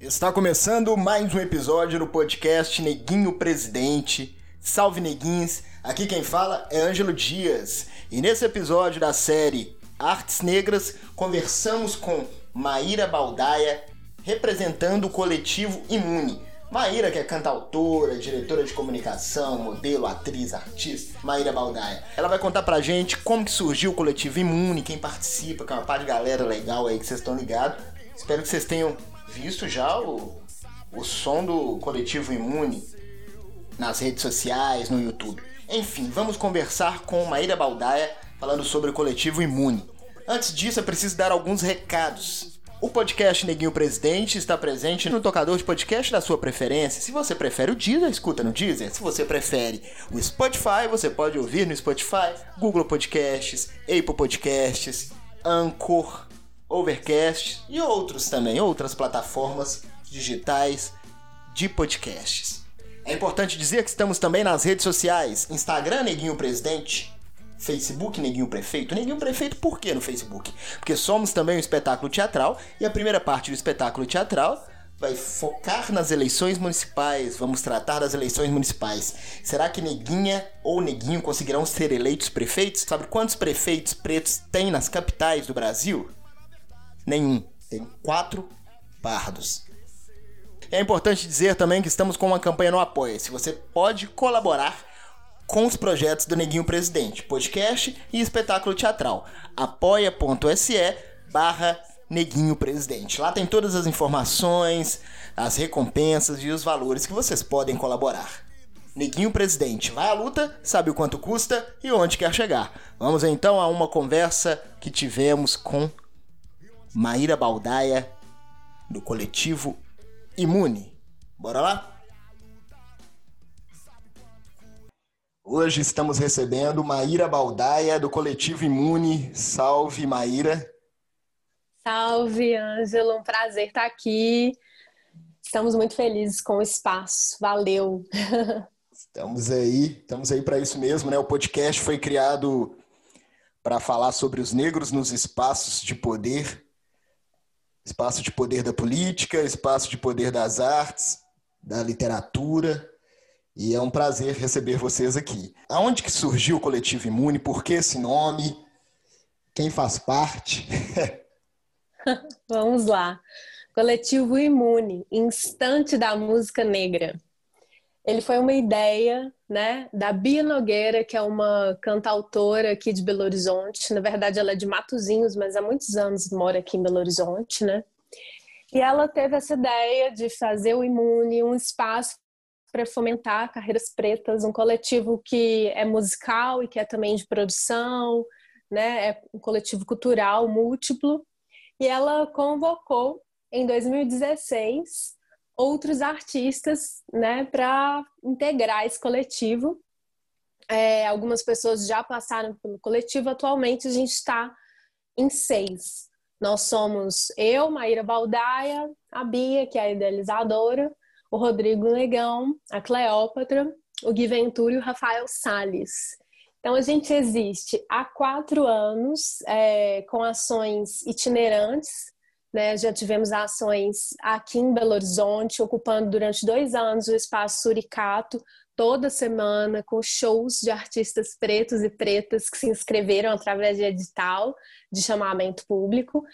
Está começando mais um episódio do podcast Neguinho Presidente. Salve Neguins! Aqui quem fala é Ângelo Dias. E nesse episódio da série Artes Negras, conversamos com Maíra Baldaia, representando o coletivo Imune. Maíra, que é cantautora, diretora de comunicação, modelo, atriz, artista, Maíra Baldaia. Ela vai contar pra gente como que surgiu o coletivo Imune, quem participa, que é uma par de galera legal aí que vocês estão ligados. Espero que vocês tenham visto já o, o som do coletivo Imune nas redes sociais, no YouTube. Enfim, vamos conversar com Maíra Baldaia falando sobre o coletivo Imune. Antes disso, é preciso dar alguns recados. O podcast Neguinho Presidente está presente no tocador de podcast da sua preferência. Se você prefere o Deezer, escuta no Deezer. Se você prefere o Spotify, você pode ouvir no Spotify, Google Podcasts, Apple Podcasts, Anchor, Overcast e outros também, outras plataformas digitais de podcasts. É importante dizer que estamos também nas redes sociais: Instagram Neguinho Presidente, Facebook Neguinho Prefeito. Neguinho Prefeito por que no Facebook? Porque somos também um espetáculo teatral e a primeira parte do espetáculo teatral vai focar nas eleições municipais. Vamos tratar das eleições municipais. Será que Neguinha ou Neguinho conseguirão ser eleitos prefeitos? Sabe quantos prefeitos pretos tem nas capitais do Brasil? Nenhum. Tem quatro pardos. É importante dizer também que estamos com uma campanha no Apoia-se. Você pode colaborar com os projetos do Neguinho Presidente, podcast e espetáculo teatral. apoia.se barra Neguinho Presidente. Lá tem todas as informações, as recompensas e os valores que vocês podem colaborar. Neguinho Presidente vai à luta, sabe o quanto custa e onde quer chegar. Vamos então a uma conversa que tivemos com Maíra Baldaia, do coletivo Imune. Bora lá? Hoje estamos recebendo Maíra Baldaia, do Coletivo Imune. Salve, Maíra. Salve, Ângelo. Um prazer estar aqui. Estamos muito felizes com o espaço. Valeu. Estamos aí, estamos aí para isso mesmo, né? O podcast foi criado para falar sobre os negros nos espaços de poder, espaço de poder da política, espaço de poder das artes, da literatura, e é um prazer receber vocês aqui. Aonde que surgiu o Coletivo Imune? Por que esse nome? Quem faz parte? Vamos lá. Coletivo Imune, Instante da Música Negra. Ele foi uma ideia, né, da Bia Nogueira, que é uma cantautora aqui de Belo Horizonte. Na verdade, ela é de Matozinhos, mas há muitos anos mora aqui em Belo Horizonte, né? E ela teve essa ideia de fazer o Imune um espaço para fomentar carreiras pretas, um coletivo que é musical e que é também de produção, né? É um coletivo cultural múltiplo. E ela convocou em 2016 outros artistas, né, para integrar esse coletivo. É, algumas pessoas já passaram pelo coletivo. Atualmente a gente está em seis. Nós somos eu, Maíra Baldaia, a Bia, que é a idealizadora, o Rodrigo Negão, a Cleópatra, o Gui Ventura e o Rafael Sales. Então, a gente existe há quatro anos é, com ações itinerantes. Né? Já tivemos ações aqui em Belo Horizonte, ocupando durante dois anos o espaço Suricato, toda semana, com shows de artistas pretos e pretas que se inscreveram através de edital de chamamento público.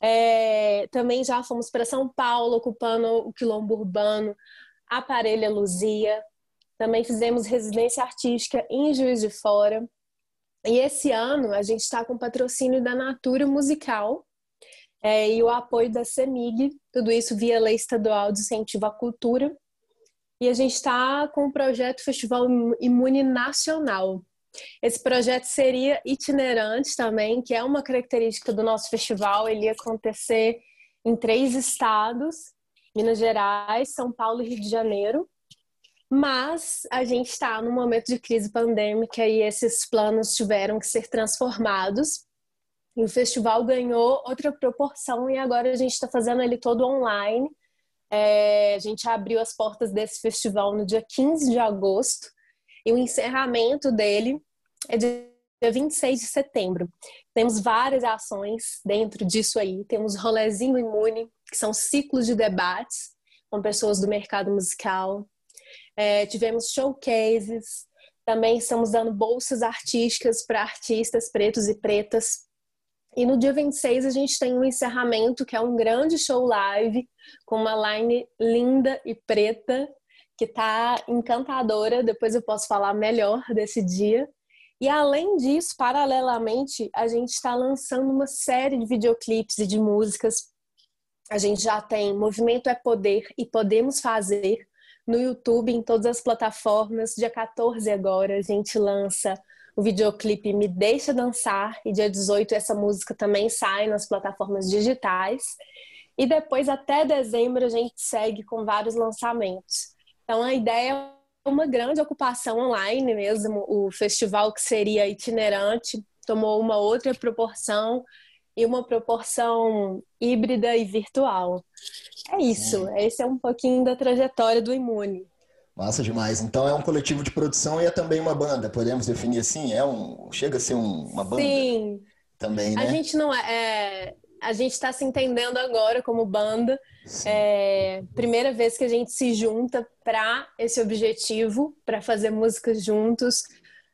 É, também já fomos para São Paulo, ocupando o quilombo urbano, Aparelha Luzia. Também fizemos residência artística em Juiz de Fora. E esse ano a gente está com patrocínio da Natura Musical é, e o apoio da CEMIG, tudo isso via Lei Estadual de Incentivo à Cultura. E a gente está com o projeto Festival Imune Nacional, esse projeto seria itinerante também, que é uma característica do nosso festival. Ele ia acontecer em três estados: Minas Gerais, São Paulo e Rio de Janeiro. Mas a gente está num momento de crise pandêmica e esses planos tiveram que ser transformados. E o festival ganhou outra proporção e agora a gente está fazendo ele todo online. É, a gente abriu as portas desse festival no dia 15 de agosto e o encerramento dele é dia 26 de setembro. Temos várias ações dentro disso aí. Temos Rolezinho Imune, que são ciclos de debates com pessoas do mercado musical. É, tivemos showcases, também estamos dando bolsas artísticas para artistas pretos e pretas. E no dia 26 a gente tem um encerramento que é um grande show live com uma line linda e preta que tá encantadora. Depois eu posso falar melhor desse dia. E além disso, paralelamente, a gente está lançando uma série de videoclipes e de músicas. A gente já tem Movimento é Poder e Podemos Fazer no YouTube, em todas as plataformas. Dia 14 agora a gente lança o videoclipe Me Deixa Dançar e dia 18 essa música também sai nas plataformas digitais. E depois até dezembro a gente segue com vários lançamentos. Então a ideia é uma grande ocupação online mesmo, o festival que seria itinerante tomou uma outra proporção e uma proporção híbrida e virtual. É isso, esse é um pouquinho da trajetória do Imune. Massa demais. Então é um coletivo de produção e é também uma banda, podemos definir assim? É um chega a ser um, uma banda. Sim. Também, né? A gente não é, é a gente está se entendendo agora como banda. É, primeira vez que a gente se junta para esse objetivo, para fazer músicas juntos.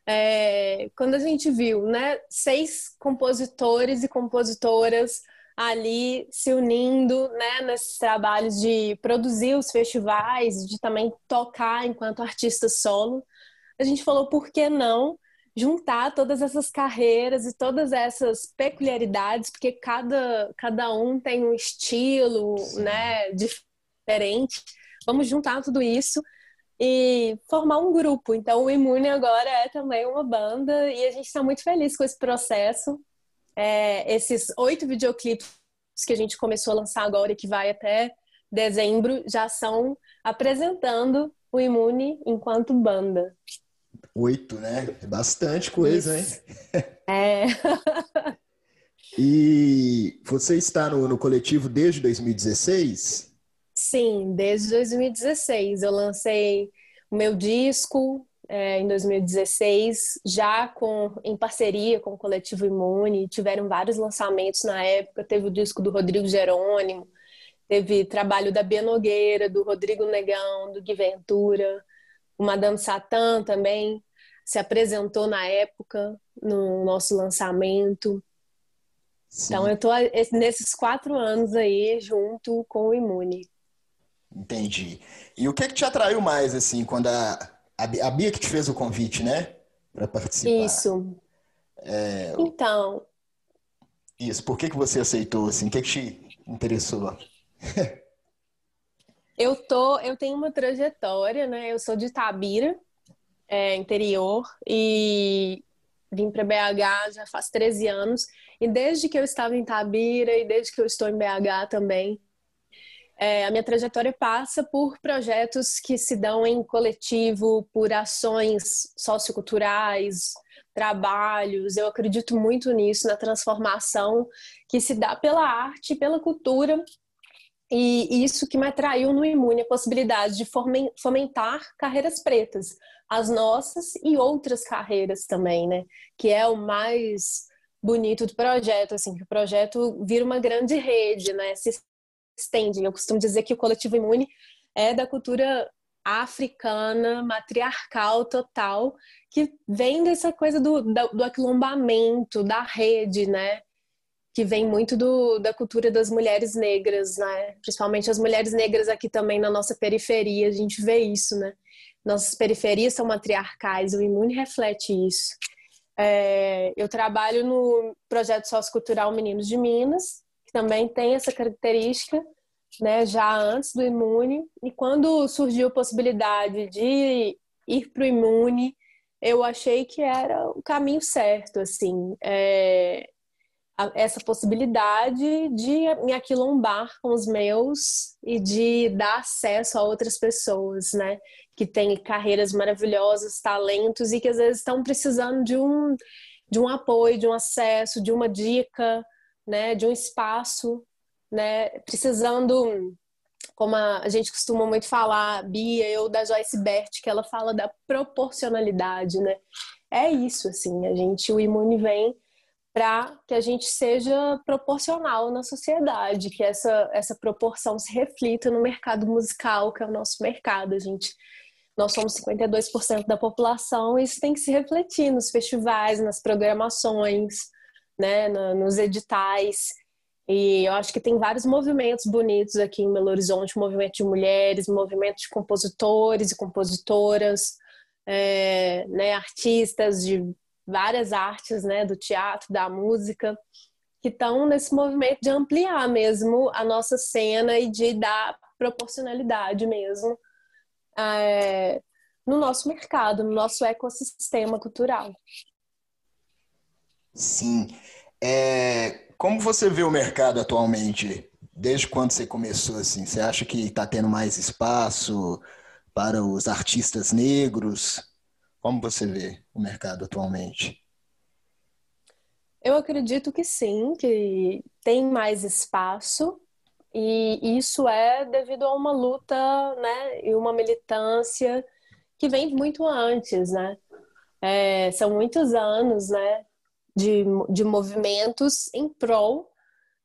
É, quando a gente viu, né, seis compositores e compositoras ali se unindo, né, nesses trabalhos de produzir os festivais, de também tocar enquanto artista solo, a gente falou por que não juntar todas essas carreiras e todas essas peculiaridades, porque cada, cada um tem um estilo, né, diferente. Vamos juntar tudo isso e formar um grupo. Então, o Imune agora é também uma banda e a gente está muito feliz com esse processo. É, esses oito videoclipes que a gente começou a lançar agora e que vai até dezembro já são apresentando o Imune enquanto banda. Oito, né? É bastante coisa, Isso. hein? É. e você está no, no coletivo desde 2016? Sim, desde 2016. Eu lancei o meu disco é, em 2016, já com, em parceria com o Coletivo Imune. Tiveram vários lançamentos na época. Teve o disco do Rodrigo Jerônimo, teve trabalho da Bia Nogueira, do Rodrigo Negão, do Gui Ventura o Madame Satã também se apresentou na época, no nosso lançamento. Sim. Então, eu estou nesses quatro anos aí junto com o Imune. Entendi. E o que, que te atraiu mais, assim, quando a, a Bia que te fez o convite, né? Para participar? Isso. É... Então. Isso. Por que, que você aceitou, assim? O que, que te interessou? Eu tô, eu tenho uma trajetória, né? Eu sou de Itabira, é, interior, e vim para BH já faz 13 anos. E desde que eu estava em Itabira e desde que eu estou em BH também, é, a minha trajetória passa por projetos que se dão em coletivo, por ações socioculturais, trabalhos. Eu acredito muito nisso, na transformação que se dá pela arte, pela cultura e isso que me atraiu no Imune, a possibilidade de fomentar carreiras pretas, as nossas e outras carreiras também, né? Que é o mais bonito do projeto, assim, que o projeto vira uma grande rede, né? Se estende. Eu costumo dizer que o coletivo Imune é da cultura africana, matriarcal total, que vem dessa coisa do, do aquilombamento, da rede, né? que vem muito do, da cultura das mulheres negras, né? Principalmente as mulheres negras aqui também na nossa periferia, a gente vê isso, né? Nossas periferias são matriarcais, o Imune reflete isso. É, eu trabalho no projeto sociocultural Meninos de Minas, que também tem essa característica, né? Já antes do Imune, e quando surgiu a possibilidade de ir para o Imune, eu achei que era o caminho certo, assim. É, essa possibilidade de me aquilombar com os meus e de dar acesso a outras pessoas, né? Que têm carreiras maravilhosas, talentos e que às vezes estão precisando de um, de um apoio, de um acesso, de uma dica, né? De um espaço, né? Precisando, como a, gente costuma muito falar, Bia, eu da Joyce Bert, que ela fala da proporcionalidade, né? É isso, assim, a gente, o Imune vem para que a gente seja proporcional na sociedade, que essa, essa proporção se reflita no mercado musical, que é o nosso mercado. A gente, nós somos 52% da população e isso tem que se refletir nos festivais, nas programações, né, nos editais. E eu acho que tem vários movimentos bonitos aqui em Belo Horizonte, movimento de mulheres, movimento de compositores e compositoras, é, né, artistas de várias artes, né, do teatro, da música, que estão nesse movimento de ampliar mesmo a nossa cena e de dar proporcionalidade mesmo é, no nosso mercado, no nosso ecossistema cultural. Sim. É, como você vê o mercado atualmente? Desde quando você começou assim? Você acha que está tendo mais espaço para os artistas negros? Como você vê o mercado atualmente? Eu acredito que sim, que tem mais espaço e isso é devido a uma luta, né, e uma militância que vem muito antes, né? É, são muitos anos, né, de, de movimentos em prol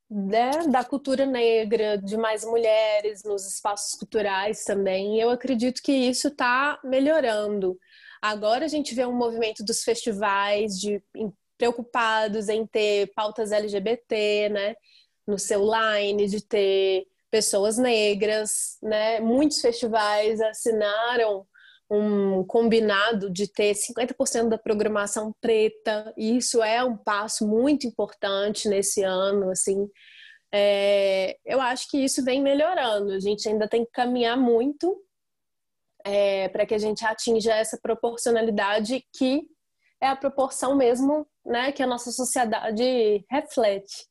né, da cultura negra, de mais mulheres nos espaços culturais também. Eu acredito que isso está melhorando. Agora a gente vê um movimento dos festivais de preocupados em ter pautas LGBT, né, no seu line, de ter pessoas negras, né? Muitos festivais assinaram um combinado de ter 50% da programação preta, e isso é um passo muito importante nesse ano, assim. É, eu acho que isso vem melhorando. A gente ainda tem que caminhar muito é, para que a gente atinja essa proporcionalidade que é a proporção mesmo né, que a nossa sociedade reflete.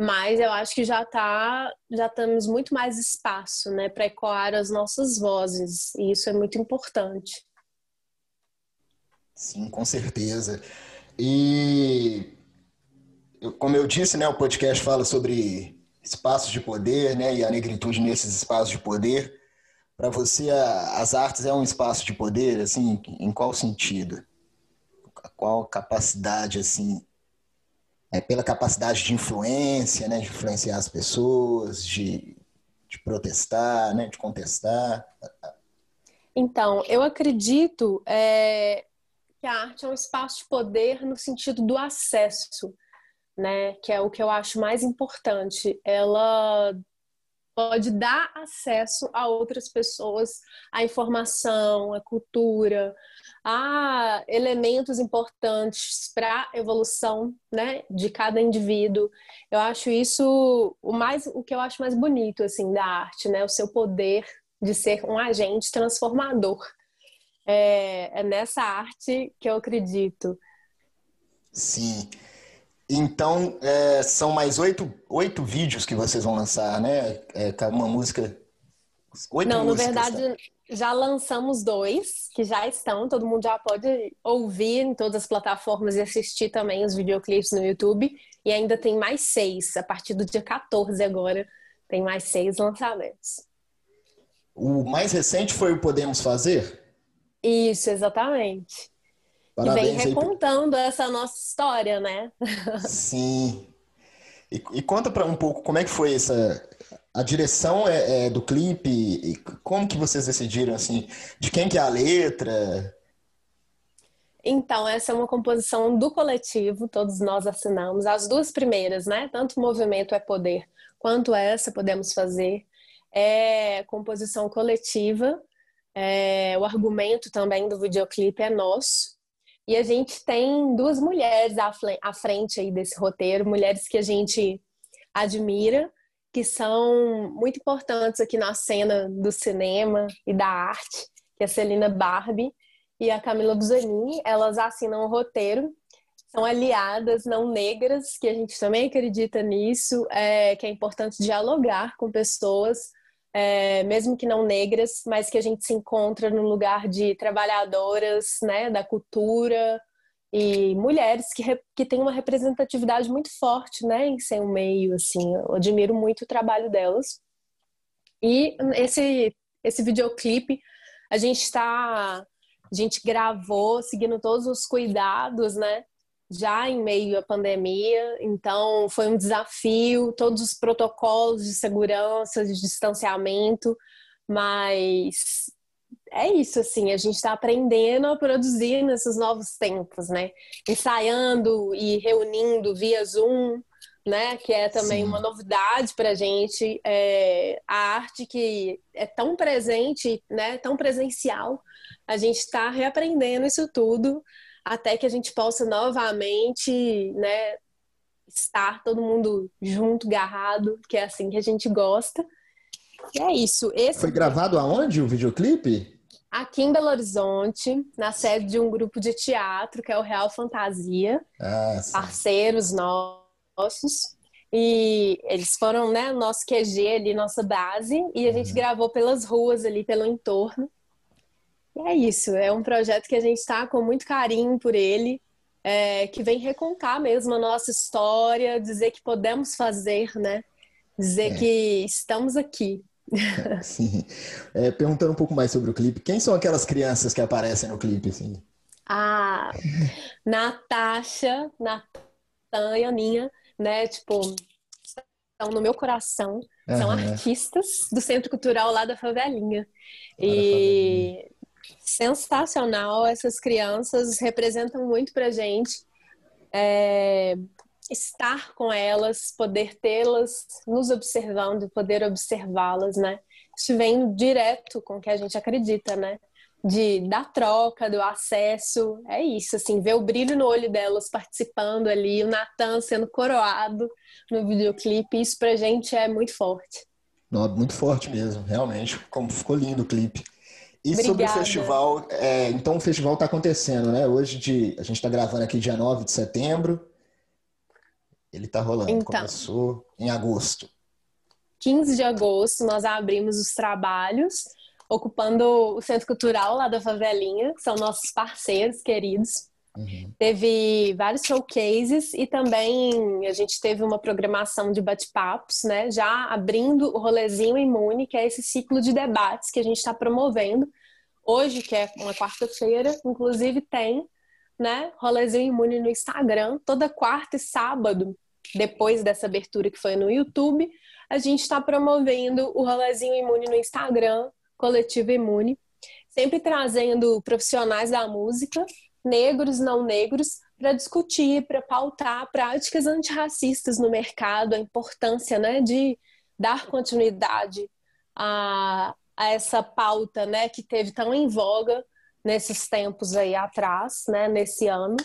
Mas eu acho que já tá, já temos muito mais espaço né, para ecoar as nossas vozes, e isso é muito importante. Sim, com certeza. E como eu disse, né, o podcast fala sobre espaços de poder, né, e a negritude nesses espaços de poder. Para você, a, as artes é um espaço de poder, assim, em qual sentido? Qual capacidade, assim, é pela capacidade de influência, né, de influenciar as pessoas, de, de protestar, né, de contestar? Então, eu acredito é, que a arte é um espaço de poder no sentido do acesso, né, que é o que eu acho mais importante. Ela pode dar acesso a outras pessoas à informação, à cultura, a elementos importantes para a evolução né, de cada indivíduo. Eu acho isso o mais o que eu acho mais bonito assim da arte, né? O seu poder de ser um agente transformador. É, é nessa arte que eu acredito. Sim. Então, é, são mais oito, oito vídeos que vocês vão lançar, né? É, uma música. Oito Não, músicas, na verdade, tá? Já lançamos dois, que já estão, todo mundo já pode ouvir em todas as plataformas e assistir também os videoclipes no YouTube. E ainda tem mais seis, a partir do dia 14 agora, tem mais seis lançamentos. O mais recente foi o Podemos Fazer? Isso, exatamente. Parabéns e vem recontando aí... essa nossa história, né? Sim. E, e conta para um pouco como é que foi essa a direção é, é, do clipe como que vocês decidiram assim de quem que é a letra? Então, essa é uma composição do coletivo, todos nós assinamos. As duas primeiras, né? Tanto Movimento é Poder quanto essa Podemos Fazer. É composição coletiva. É, o argumento também do videoclipe é nosso. E a gente tem duas mulheres à frente aí desse roteiro, mulheres que a gente admira, que são muito importantes aqui na cena do cinema e da arte, que é a Celina Barbie e a Camila Buzanin. Elas assinam o roteiro, são aliadas não negras, que a gente também acredita nisso, é, que é importante dialogar com pessoas é, mesmo que não negras, mas que a gente se encontra no lugar de trabalhadoras né, da cultura e mulheres que, que têm uma representatividade muito forte né, em seu meio. Assim, eu admiro muito o trabalho delas. E esse, esse videoclipe a gente está. A gente gravou seguindo todos os cuidados, né? já em meio à pandemia, então foi um desafio, todos os protocolos de segurança, de distanciamento, mas é isso, assim, a gente está aprendendo a produzir nesses novos tempos, né? Ensaiando e reunindo via Zoom, né? Que é também Sim. uma novidade para a gente. É, a arte que é tão presente, né? Tão presencial, a gente está reaprendendo isso tudo até que a gente possa novamente, né? Estar todo mundo junto, garrado, que é assim que a gente gosta. E é isso. Esse Foi gravado aonde o videoclipe? Aqui em Belo Horizonte, na sede de um grupo de teatro, que é o Real Fantasia. Ah, parceiros nossos. E eles foram, né, nosso QG ali, nossa base, e a gente uhum. gravou pelas ruas ali, pelo entorno. E é isso, é um projeto que a gente está com muito carinho por ele, é, que vem recontar mesmo a nossa história, dizer que podemos fazer, né? Dizer é. que estamos aqui. Sim. É, perguntando um pouco mais sobre o clipe, quem são aquelas crianças que aparecem no clipe, assim? Ah, Natasha, Natan e Aninha, né? Tipo, estão no meu coração. São uhum. artistas do Centro Cultural lá da Favelinha. Lá e favelinha. sensacional, essas crianças representam muito pra gente. É, estar com elas, poder tê-las nos observando, poder observá-las, né? Isso vem direto com o que a gente acredita, né? De, da troca, do acesso, é isso, assim, ver o brilho no olho delas participando ali, o Natan sendo coroado no videoclipe, isso pra gente é muito forte. Não, muito forte mesmo, realmente, como ficou lindo o clipe. E Obrigada. sobre o festival, é, então o festival está acontecendo, né? Hoje de, a gente está gravando aqui dia 9 de setembro, ele está rolando. Então, Começou em agosto. 15 de agosto, nós abrimos os trabalhos, ocupando o Centro Cultural lá da Favelinha, que são nossos parceiros queridos. Uhum. Teve vários showcases e também a gente teve uma programação de bate-papos, né? Já abrindo o rolezinho imune, que é esse ciclo de debates que a gente está promovendo. Hoje, que é uma quarta-feira, inclusive tem né? Rolezinho Imune no Instagram, toda quarta e sábado, depois dessa abertura que foi no YouTube, a gente está promovendo o Rolezinho Imune no Instagram, Coletivo Imune, sempre trazendo profissionais da música, negros, não negros, para discutir, para pautar práticas antirracistas no mercado, a importância né, de dar continuidade a, a essa pauta né, que teve tão em voga nesses tempos aí atrás, né, nesse ano.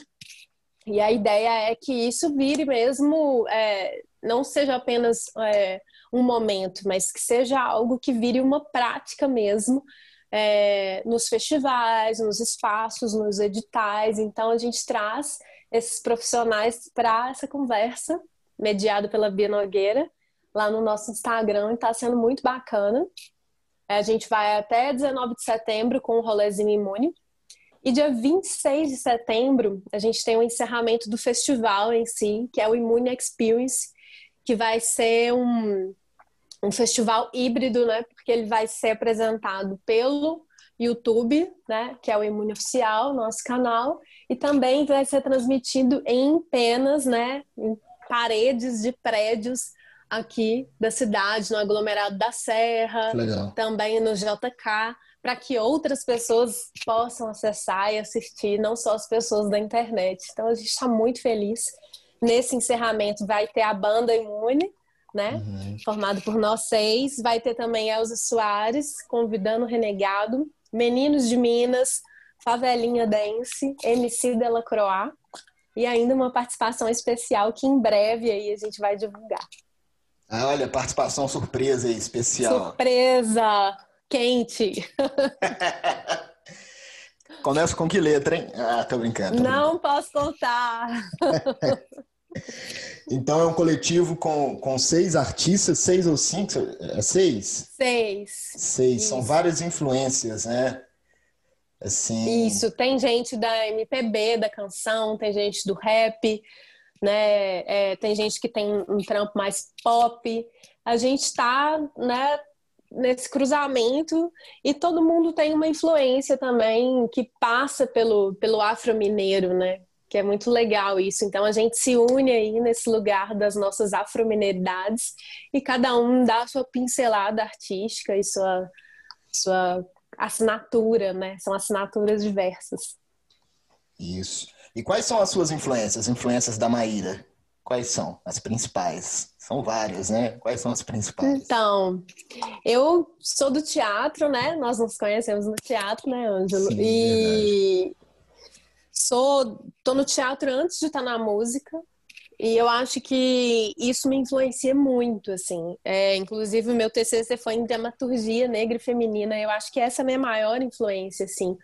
E a ideia é que isso vire mesmo, é, não seja apenas é, um momento, mas que seja algo que vire uma prática mesmo é, nos festivais, nos espaços, nos editais. Então a gente traz esses profissionais para essa conversa, mediado pela Bia Nogueira, lá no nosso Instagram, está sendo muito bacana. A gente vai até 19 de setembro com o rolezinho imune. E dia 26 de setembro, a gente tem o encerramento do festival em si, que é o Immune Experience, que vai ser um, um festival híbrido, né? Porque ele vai ser apresentado pelo YouTube, né? Que é o Imune Oficial, nosso canal, e também vai ser transmitido em penas, né? Em paredes de prédios aqui da cidade, no aglomerado da Serra, Legal. também no JK, para que outras pessoas possam acessar e assistir, não só as pessoas da internet. Então a gente está muito feliz. Nesse encerramento vai ter a banda Imune, né? Uhum. Formado por nós seis. Vai ter também Elza Soares, convidando o Renegado, Meninos de Minas, Favelinha Dance, MC Delacroix e ainda uma participação especial que em breve aí a gente vai divulgar. Ah, olha, participação surpresa aí, especial. Surpresa! Quente! Começa com que letra, hein? Ah, tô brincando. Tô Não brincando. posso contar. então é um coletivo com, com seis artistas, seis ou cinco? É seis? Seis. Seis. Isso. São várias influências, né? Assim... Isso, tem gente da MPB, da canção, tem gente do rap, né? É, tem gente que tem um trampo mais pop. A gente está né, nesse cruzamento e todo mundo tem uma influência também que passa pelo, pelo afro-mineiro, né? que é muito legal isso. Então a gente se une aí nesse lugar das nossas afromineridades e cada um dá a sua pincelada artística e sua, sua assinatura, né? São assinaturas diversas. Isso. E quais são as suas influências, influências da Maíra? Quais são as principais? São várias, né? Quais são as principais? Então, eu sou do teatro, né? Nós nos conhecemos no teatro, né, Ângelo? Sim, e verdade. sou tô no teatro antes de estar na música. E eu acho que isso me influencia muito, assim. É, inclusive, o meu TCC foi em dramaturgia negra e feminina. Eu acho que essa é a minha maior influência, assim.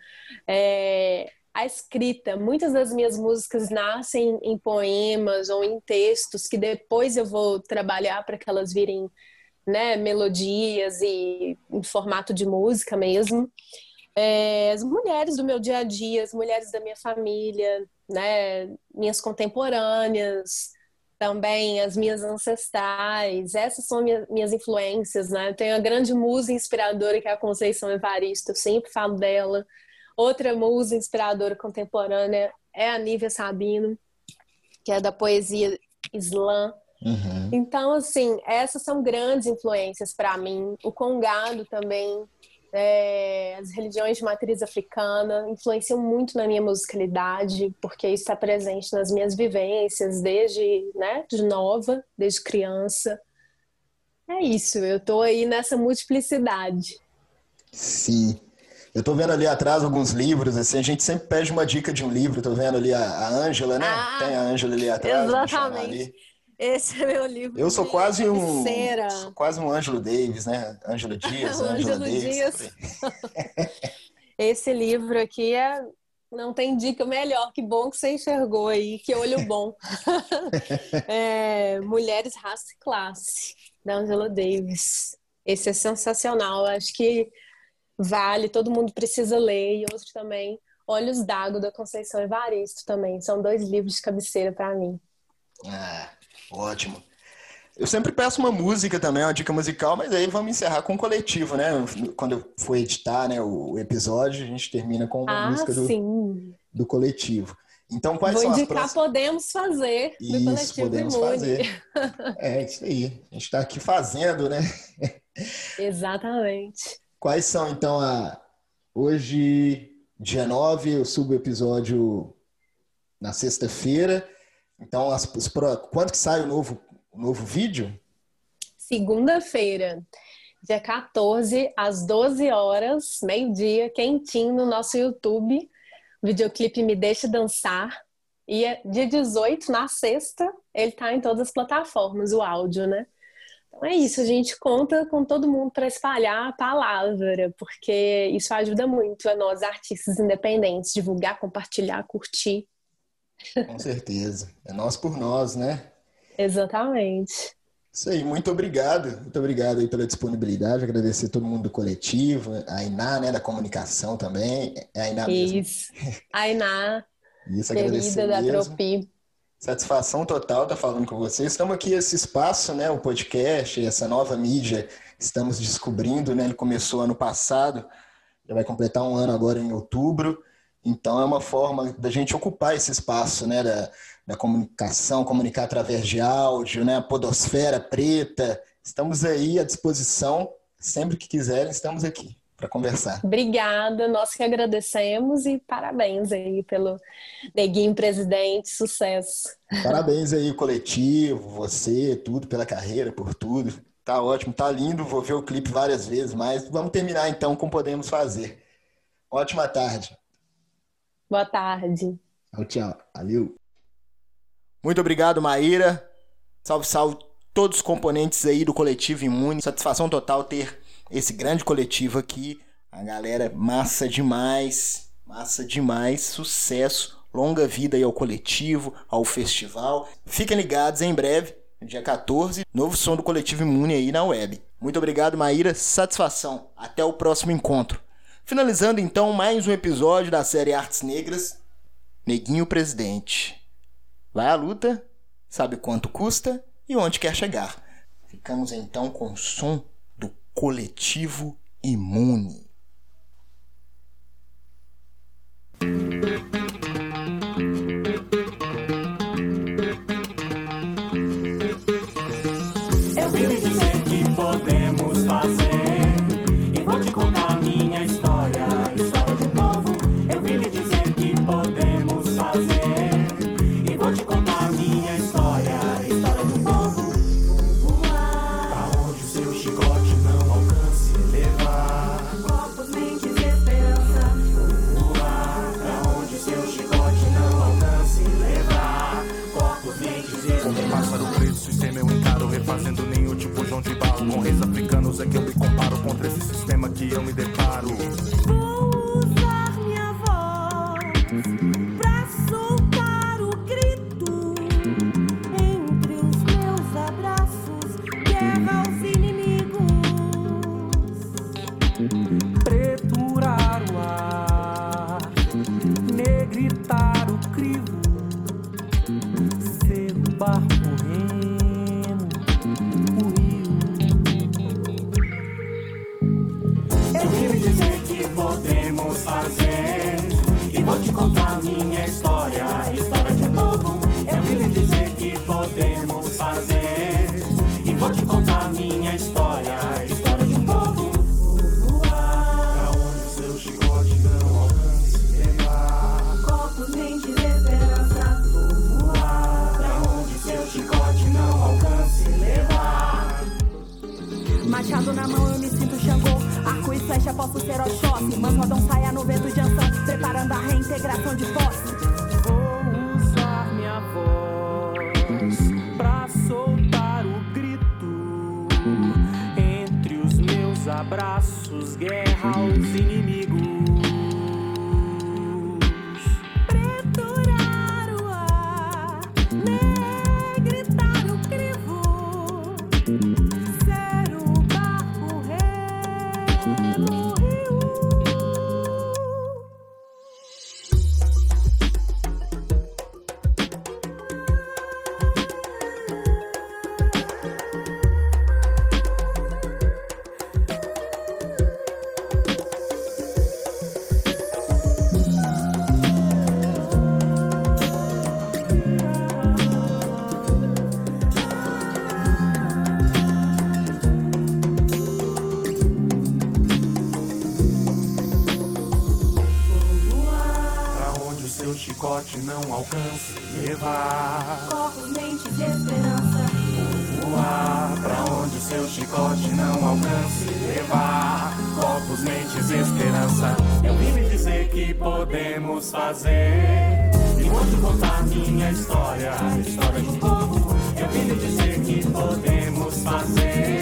É, a escrita. Muitas das minhas músicas nascem em poemas ou em textos que depois eu vou trabalhar para que elas virem né, melodias e em formato de música mesmo. É, as mulheres do meu dia a dia, as mulheres da minha família, né, minhas contemporâneas, também as minhas ancestrais, essas são minhas, minhas influências, né? Eu tenho a grande musa inspiradora que é a Conceição Evaristo, eu sempre falo dela. Outra musa inspiradora contemporânea é a Nívia Sabino, que é da poesia slam. Uhum. Então, assim, essas são grandes influências para mim. O Congado também, é, as religiões de matriz africana influenciam muito na minha musicalidade, porque isso está presente nas minhas vivências desde, né, de nova, desde criança. É isso, eu estou aí nessa multiplicidade. Sim. Eu tô vendo ali atrás alguns livros, assim, a gente sempre pede uma dica de um livro, tô vendo ali a Ângela, né? Ah, Tem a Ângela ali atrás. Exatamente. Esse é meu livro. Eu sou quase um sou quase um Ângelo Davis, né? Ângelo Dias, Ângelo Davis. Esse livro aqui é não tem dica melhor. Que bom que você enxergou aí, que olho bom. é, Mulheres, Raça e Classe, da Angela Davis. Esse é sensacional. Acho que Vale, todo mundo precisa ler, e outro também, Olhos d'Água, da Conceição Evaristo também. São dois livros de cabeceira para mim. Ah, ótimo. Eu sempre peço uma música também, uma dica musical, mas aí vamos encerrar com um coletivo, né? Quando eu for editar né, o episódio, a gente termina com uma ah, música do, do coletivo. Então, quais Vou são indicar as próximas... Podemos Fazer, do isso, Coletivo Podemos Imune. Fazer. É, isso aí. A gente está aqui fazendo, né? Exatamente. Quais são, então, a. Hoje, dia 9, eu subo o episódio na sexta-feira. Então, as, quando que sai o novo, o novo vídeo? Segunda-feira, dia 14, às 12 horas, meio-dia, quentinho no nosso YouTube. O videoclipe Me Deixa Dançar. E é dia 18, na sexta, ele tá em todas as plataformas, o áudio, né? Então é isso, a gente conta com todo mundo para espalhar a palavra, porque isso ajuda muito a nós, artistas independentes, divulgar, compartilhar, curtir. Com certeza. É nós por nós, né? Exatamente. Isso aí, muito obrigado. Muito obrigado aí pela disponibilidade. Agradecer todo mundo do coletivo, a Iná, né, da comunicação também. É a Iná mesmo. Isso. A Iná, Isso, querida da Tropi. Satisfação total estar falando com vocês. Estamos aqui esse espaço, né, o podcast, essa nova mídia, estamos descobrindo, né? Ele começou ano passado, já vai completar um ano agora em outubro. Então é uma forma da gente ocupar esse espaço, né, da, da comunicação, comunicar através de áudio, né, a podosfera preta. Estamos aí à disposição, sempre que quiserem, estamos aqui para conversar. Obrigada, nós que agradecemos e parabéns aí pelo Neguinho Presidente, sucesso. Parabéns aí, coletivo, você, tudo, pela carreira, por tudo. Tá ótimo, tá lindo, vou ver o clipe várias vezes, mas vamos terminar então com Podemos Fazer. Ótima tarde. Boa tarde. Tchau, tchau. Valeu. Muito obrigado, Maíra. Salve, salve todos os componentes aí do coletivo Imune. Satisfação total ter esse grande coletivo aqui. A galera, massa demais, massa demais, sucesso, longa vida aí ao coletivo, ao festival. Fiquem ligados em breve, dia 14, novo som do coletivo Imune aí na web. Muito obrigado, Maíra, satisfação. Até o próximo encontro. Finalizando então mais um episódio da série Artes Negras, Neguinho Presidente. Vai à luta, sabe quanto custa e onde quer chegar. Ficamos então com o som coletivo imune. yo mi de flecha, posso ser Oxóssi. Mas rodam saia no vento de anção, preparando a reintegração de posse. Vou usar minha voz pra soltar o grito. Entre os meus abraços, guerra aos inimigos. alcance levar. Corpos, mentes e esperança. Voar pra onde o seu chicote não alcance levar. Corpos, mentes e esperança. Eu vim me dizer que podemos fazer. E vou contar minha história, a história de um povo. Eu vim me dizer que podemos fazer.